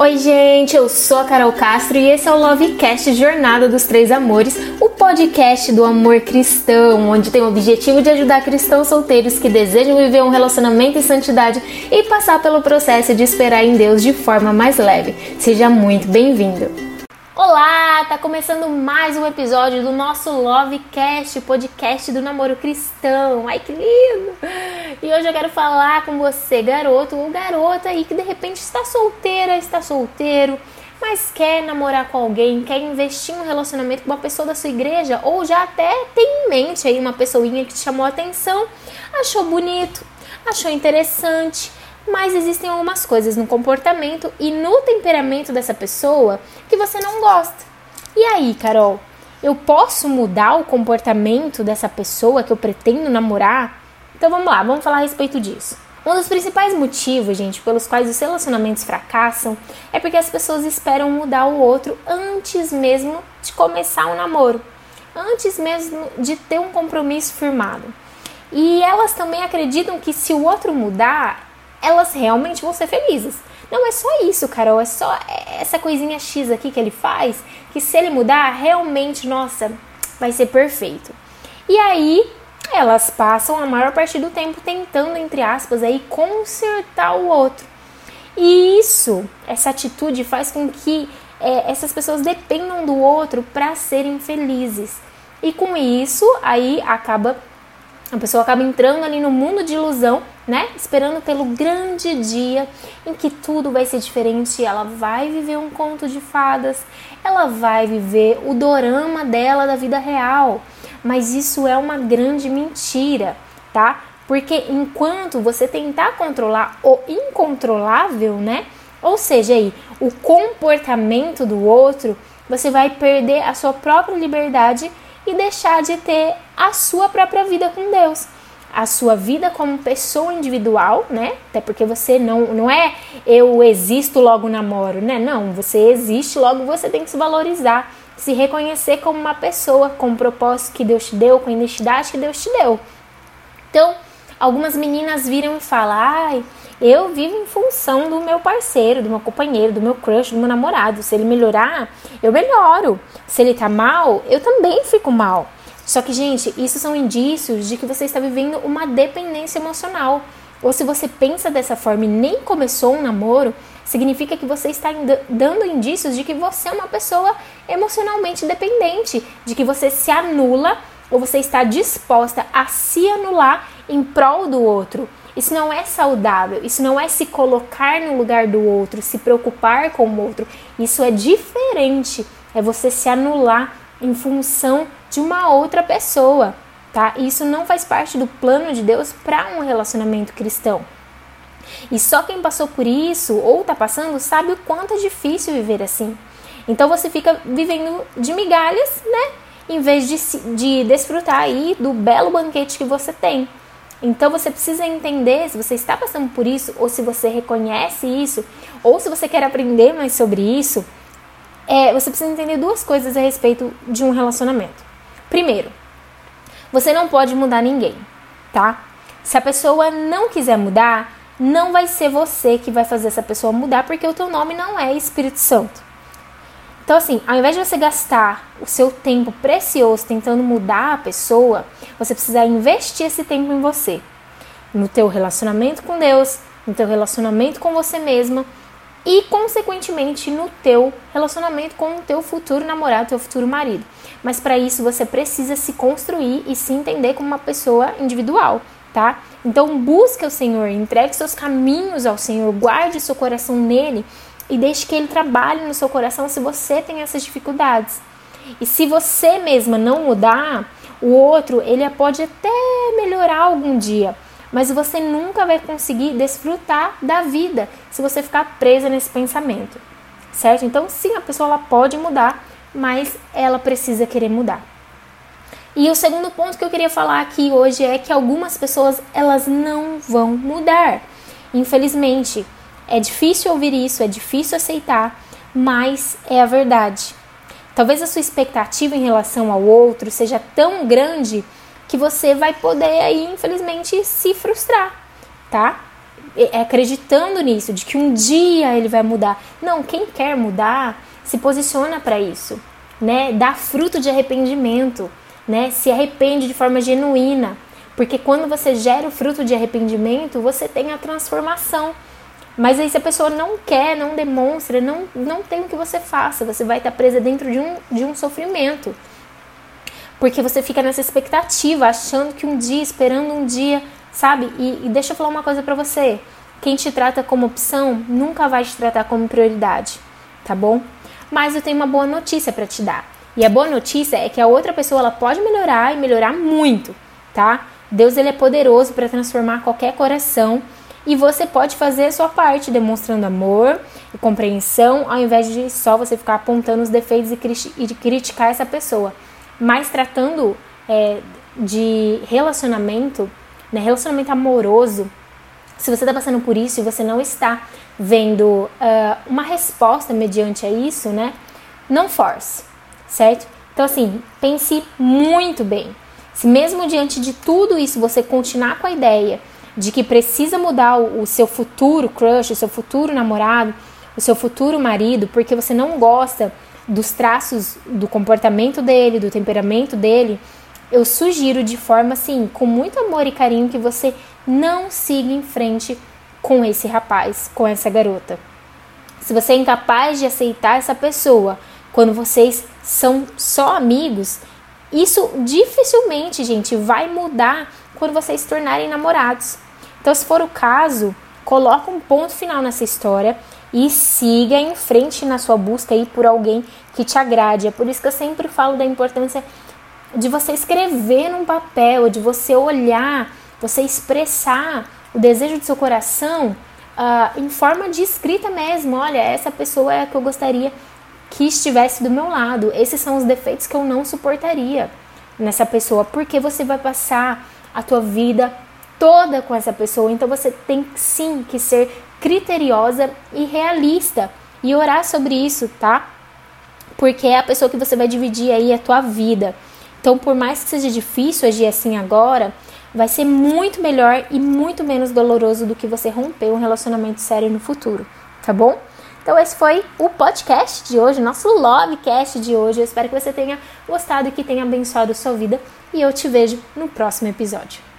Oi, gente, eu sou a Carol Castro e esse é o Lovecast Jornada dos Três Amores, o podcast do amor cristão, onde tem o objetivo de ajudar cristãos solteiros que desejam viver um relacionamento em santidade e passar pelo processo de esperar em Deus de forma mais leve. Seja muito bem-vindo! Olá, tá começando mais um episódio do nosso Lovecast, podcast do namoro cristão. Ai que lindo! E hoje eu quero falar com você, garoto ou garota aí que de repente está solteira, está solteiro, mas quer namorar com alguém, quer investir um relacionamento com uma pessoa da sua igreja ou já até tem em mente aí uma pessoinha que te chamou a atenção, achou bonito, achou interessante mas existem algumas coisas no comportamento e no temperamento dessa pessoa que você não gosta. E aí, Carol, eu posso mudar o comportamento dessa pessoa que eu pretendo namorar? Então vamos lá, vamos falar a respeito disso. Um dos principais motivos, gente, pelos quais os relacionamentos fracassam é porque as pessoas esperam mudar o outro antes mesmo de começar o um namoro, antes mesmo de ter um compromisso firmado. E elas também acreditam que se o outro mudar, elas realmente vão ser felizes. Não é só isso, Carol, é só essa coisinha X aqui que ele faz, que se ele mudar, realmente, nossa, vai ser perfeito. E aí, elas passam a maior parte do tempo tentando, entre aspas, aí consertar o outro. E isso, essa atitude faz com que é, essas pessoas dependam do outro para serem felizes. E com isso, aí acaba a pessoa acaba entrando ali no mundo de ilusão, né? Esperando pelo grande dia em que tudo vai ser diferente. Ela vai viver um conto de fadas, ela vai viver o dorama dela da vida real. Mas isso é uma grande mentira, tá? Porque enquanto você tentar controlar o incontrolável, né? Ou seja, aí, o comportamento do outro, você vai perder a sua própria liberdade e deixar de ter a sua própria vida com Deus. A sua vida como pessoa individual, né? Até porque você não, não é eu existo, logo namoro, né? Não, você existe, logo você tem que se valorizar, se reconhecer como uma pessoa com o propósito que Deus te deu, com a identidade que Deus te deu. Então, algumas meninas viram e falam: ai, eu vivo em função do meu parceiro, do meu companheiro, do meu crush, do meu namorado. Se ele melhorar, eu melhoro. Se ele tá mal, eu também fico mal. Só que, gente, isso são indícios de que você está vivendo uma dependência emocional. Ou se você pensa dessa forma e nem começou um namoro, significa que você está dando indícios de que você é uma pessoa emocionalmente dependente, de que você se anula ou você está disposta a se anular em prol do outro. Isso não é saudável, isso não é se colocar no lugar do outro, se preocupar com o outro. Isso é diferente, é você se anular em função de uma outra pessoa, tá? Isso não faz parte do plano de Deus para um relacionamento cristão. E só quem passou por isso ou está passando sabe o quanto é difícil viver assim. Então você fica vivendo de migalhas, né? Em vez de, de desfrutar aí do belo banquete que você tem. Então você precisa entender se você está passando por isso, ou se você reconhece isso, ou se você quer aprender mais sobre isso. É, você precisa entender duas coisas a respeito de um relacionamento. Primeiro, você não pode mudar ninguém, tá? Se a pessoa não quiser mudar, não vai ser você que vai fazer essa pessoa mudar, porque o teu nome não é Espírito Santo. Então, assim, ao invés de você gastar o seu tempo precioso tentando mudar a pessoa, você precisa investir esse tempo em você, no teu relacionamento com Deus, no teu relacionamento com você mesma e, consequentemente, no teu relacionamento com o teu futuro namorado, teu futuro marido. Mas para isso você precisa se construir e se entender como uma pessoa individual, tá? Então busque o Senhor, entregue seus caminhos ao Senhor, guarde seu coração nele e deixe que ele trabalhe no seu coração se você tem essas dificuldades. E se você mesma não mudar, o outro ele pode até melhorar algum dia, mas você nunca vai conseguir desfrutar da vida se você ficar presa nesse pensamento, certo? Então, sim, a pessoa ela pode mudar, mas ela precisa querer mudar. E o segundo ponto que eu queria falar aqui hoje é que algumas pessoas elas não vão mudar. Infelizmente, é difícil ouvir isso, é difícil aceitar, mas é a verdade. Talvez a sua expectativa em relação ao outro seja tão grande que você vai poder aí, infelizmente, se frustrar, tá? é, acreditando nisso, de que um dia ele vai mudar. Não, quem quer mudar se posiciona para isso, né? Dá fruto de arrependimento, né? Se arrepende de forma genuína, porque quando você gera o fruto de arrependimento, você tem a transformação. Mas aí se a pessoa não quer, não demonstra, não, não tem o que você faça, você vai estar presa dentro de um, de um sofrimento. Porque você fica nessa expectativa, achando que um dia, esperando um dia, sabe? E, e deixa eu falar uma coisa para você. Quem te trata como opção nunca vai te tratar como prioridade, tá bom? Mas eu tenho uma boa notícia para te dar. E a boa notícia é que a outra pessoa ela pode melhorar e melhorar muito, tá? Deus ele é poderoso para transformar qualquer coração e você pode fazer a sua parte demonstrando amor e compreensão ao invés de só você ficar apontando os defeitos e, de criticar essa pessoa. Mas tratando é, de relacionamento, né, relacionamento amoroso, se você está passando por isso e você não está vendo uh, uma resposta mediante a isso, né? Não force, certo? Então, assim, pense muito bem. Se mesmo diante de tudo isso você continuar com a ideia de que precisa mudar o, o seu futuro crush, o seu futuro namorado, o seu futuro marido, porque você não gosta dos traços do comportamento dele, do temperamento dele, eu sugiro de forma assim, com muito amor e carinho, que você não siga em frente com esse rapaz, com essa garota. Se você é incapaz de aceitar essa pessoa quando vocês são só amigos, isso dificilmente, gente, vai mudar quando vocês se tornarem namorados. Então, se for o caso, coloca um ponto final nessa história e siga em frente na sua busca aí por alguém que te agrade. É por isso que eu sempre falo da importância de você escrever num papel, de você olhar, você expressar o desejo do seu coração uh, em forma de escrita mesmo. Olha, essa pessoa é a que eu gostaria que estivesse do meu lado. Esses são os defeitos que eu não suportaria nessa pessoa, porque você vai passar a tua vida toda com essa pessoa. Então você tem sim que ser criteriosa e realista e orar sobre isso, tá? Porque é a pessoa que você vai dividir aí a tua vida. Então, por mais que seja difícil agir assim agora, vai ser muito melhor e muito menos doloroso do que você romper um relacionamento sério no futuro, tá bom? Então esse foi o podcast de hoje, nosso Lovecast de hoje. Eu espero que você tenha gostado e que tenha abençoado a sua vida e eu te vejo no próximo episódio.